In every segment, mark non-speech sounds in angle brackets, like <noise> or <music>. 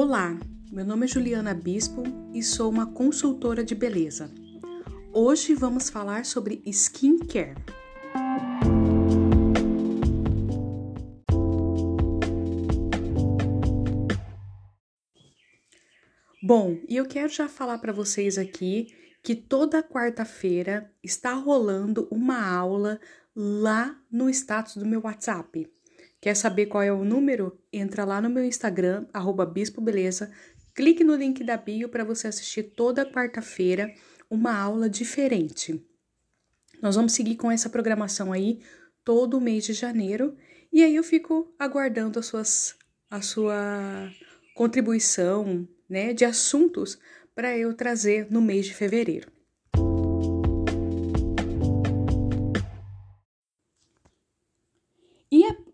Olá, meu nome é Juliana Bispo e sou uma consultora de beleza. Hoje vamos falar sobre skincare. Bom, e eu quero já falar para vocês aqui que toda quarta-feira está rolando uma aula lá no status do meu WhatsApp. Quer saber qual é o número? Entra lá no meu Instagram, bispobeleza, clique no link da bio para você assistir toda quarta-feira uma aula diferente. Nós vamos seguir com essa programação aí todo o mês de janeiro e aí eu fico aguardando as suas, a sua contribuição né, de assuntos para eu trazer no mês de fevereiro.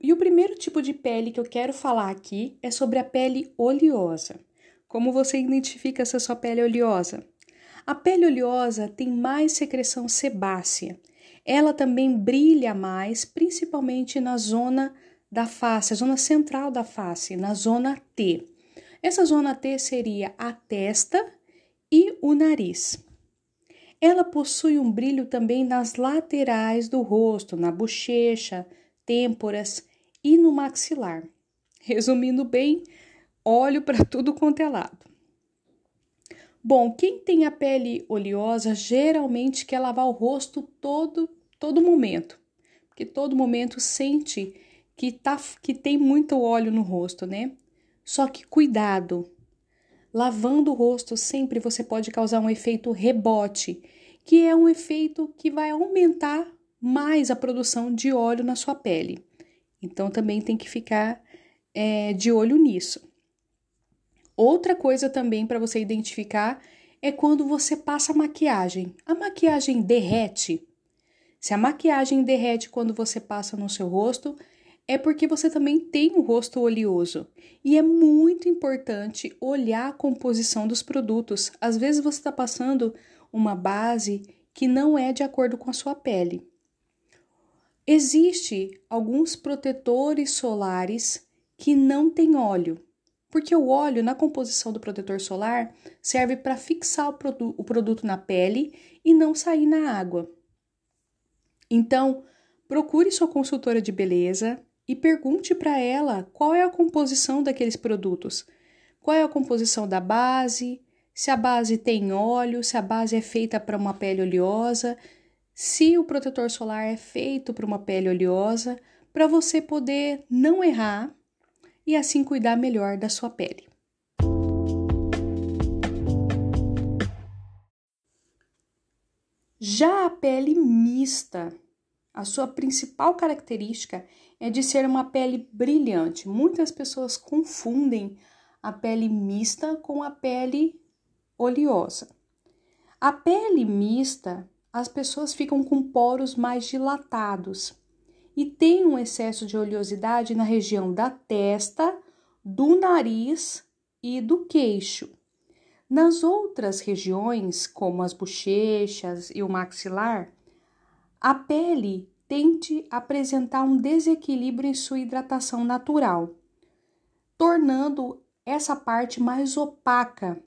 E, o primeiro tipo de pele que eu quero falar aqui é sobre a pele oleosa. Como você identifica se a sua pele oleosa? A pele oleosa tem mais secreção sebácea. Ela também brilha mais, principalmente na zona da face, a zona central da face, na zona T. Essa zona T seria a testa e o nariz. Ela possui um brilho também nas laterais do rosto, na bochecha, têmporas e no maxilar. Resumindo bem, óleo para <laughs> tudo quanto é lado. Bom, quem tem a pele oleosa geralmente quer lavar o rosto todo todo momento, porque todo momento sente que tá que tem muito óleo no rosto, né? Só que cuidado. Lavando o rosto sempre você pode causar um efeito rebote, que é um efeito que vai aumentar mais a produção de óleo na sua pele. Então também tem que ficar é, de olho nisso. Outra coisa também para você identificar é quando você passa maquiagem. A maquiagem derrete. Se a maquiagem derrete quando você passa no seu rosto, é porque você também tem um rosto oleoso. E é muito importante olhar a composição dos produtos. Às vezes você está passando uma base que não é de acordo com a sua pele. Existe alguns protetores solares que não têm óleo, porque o óleo na composição do protetor solar serve para fixar o, produ o produto na pele e não sair na água. Então, procure sua consultora de beleza e pergunte para ela qual é a composição daqueles produtos. Qual é a composição da base, se a base tem óleo, se a base é feita para uma pele oleosa, se o protetor solar é feito para uma pele oleosa, para você poder não errar e assim cuidar melhor da sua pele. Já a pele mista, a sua principal característica é de ser uma pele brilhante. Muitas pessoas confundem a pele mista com a pele oleosa. A pele mista as pessoas ficam com poros mais dilatados e tem um excesso de oleosidade na região da testa, do nariz e do queixo. Nas outras regiões, como as bochechas e o maxilar, a pele tende a apresentar um desequilíbrio em sua hidratação natural, tornando essa parte mais opaca,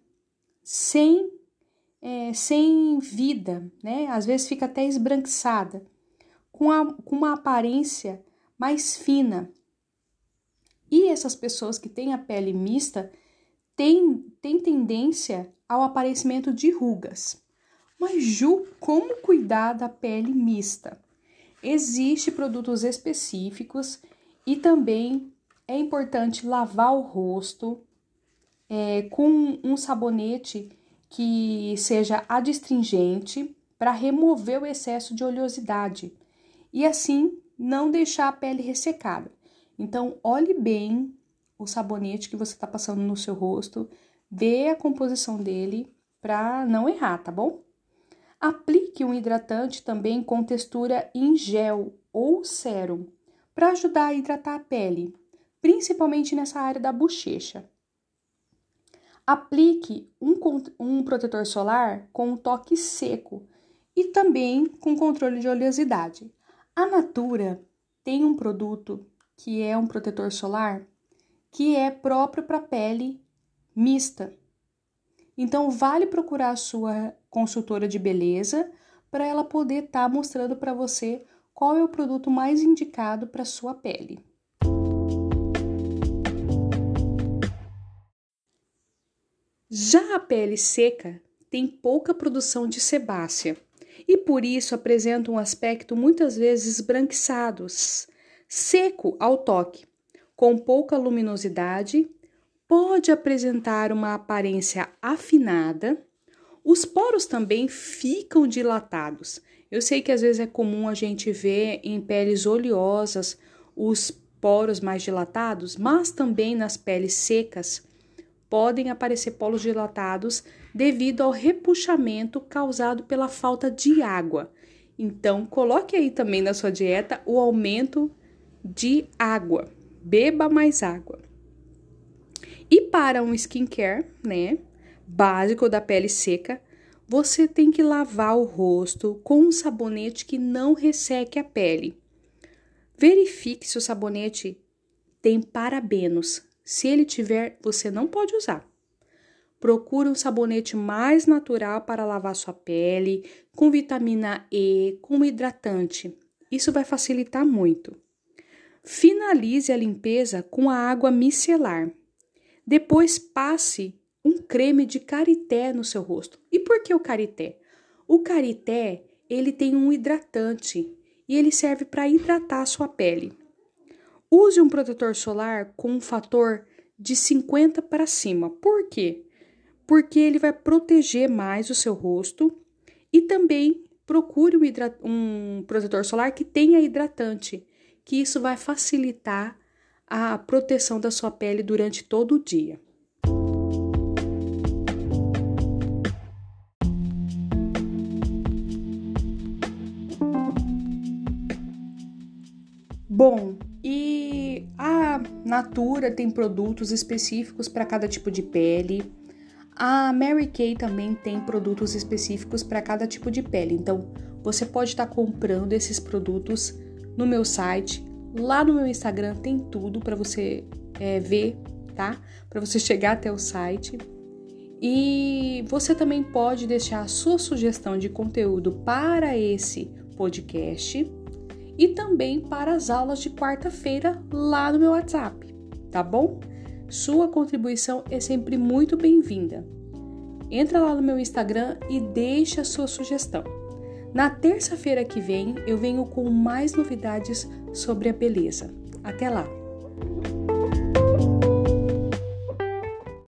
sem é, sem vida, né? Às vezes fica até esbranquiçada, com, a, com uma aparência mais fina. E essas pessoas que têm a pele mista têm, têm tendência ao aparecimento de rugas. Mas, Ju, como cuidar da pele mista? Existem produtos específicos e também é importante lavar o rosto é, com um sabonete que seja adstringente para remover o excesso de oleosidade e assim não deixar a pele ressecada. Então, olhe bem o sabonete que você está passando no seu rosto, vê a composição dele para não errar, tá bom? Aplique um hidratante também com textura em gel ou sérum para ajudar a hidratar a pele, principalmente nessa área da bochecha. Aplique um, um protetor solar com um toque seco e também com controle de oleosidade. A Natura tem um produto que é um protetor solar que é próprio para pele mista. Então, vale procurar a sua consultora de beleza para ela poder estar tá mostrando para você qual é o produto mais indicado para sua pele. Já a pele seca tem pouca produção de sebácea e por isso apresenta um aspecto muitas vezes esbranquiçado, seco ao toque, com pouca luminosidade pode apresentar uma aparência afinada. Os poros também ficam dilatados. Eu sei que às vezes é comum a gente ver em peles oleosas os poros mais dilatados, mas também nas peles secas podem aparecer poros dilatados devido ao repuxamento causado pela falta de água. Então, coloque aí também na sua dieta o aumento de água. Beba mais água. E para um skincare, né, básico da pele seca, você tem que lavar o rosto com um sabonete que não resseque a pele. Verifique se o sabonete tem parabenos. Se ele tiver, você não pode usar. Procure um sabonete mais natural para lavar sua pele, com vitamina E, com hidratante. Isso vai facilitar muito. Finalize a limpeza com a água micelar. Depois passe um creme de karité no seu rosto. E por que o karité? O karité, ele tem um hidratante e ele serve para hidratar a sua pele. Use um protetor solar com um fator de 50 para cima. Por quê? Porque ele vai proteger mais o seu rosto e também procure um, um protetor solar que tenha hidratante, que isso vai facilitar a proteção da sua pele durante todo o dia. Bom, e a Natura tem produtos específicos para cada tipo de pele. A Mary Kay também tem produtos específicos para cada tipo de pele. Então, você pode estar tá comprando esses produtos no meu site Lá no meu Instagram tem tudo para você é, ver, tá? Para você <laughs> chegar até o site. E você também pode deixar a sua sugestão de conteúdo para esse podcast e também para as aulas de quarta-feira lá no meu WhatsApp, tá bom? Sua contribuição é sempre muito bem-vinda. Entra lá no meu Instagram e deixa a sua sugestão. Na terça-feira que vem eu venho com mais novidades sobre a beleza. Até lá!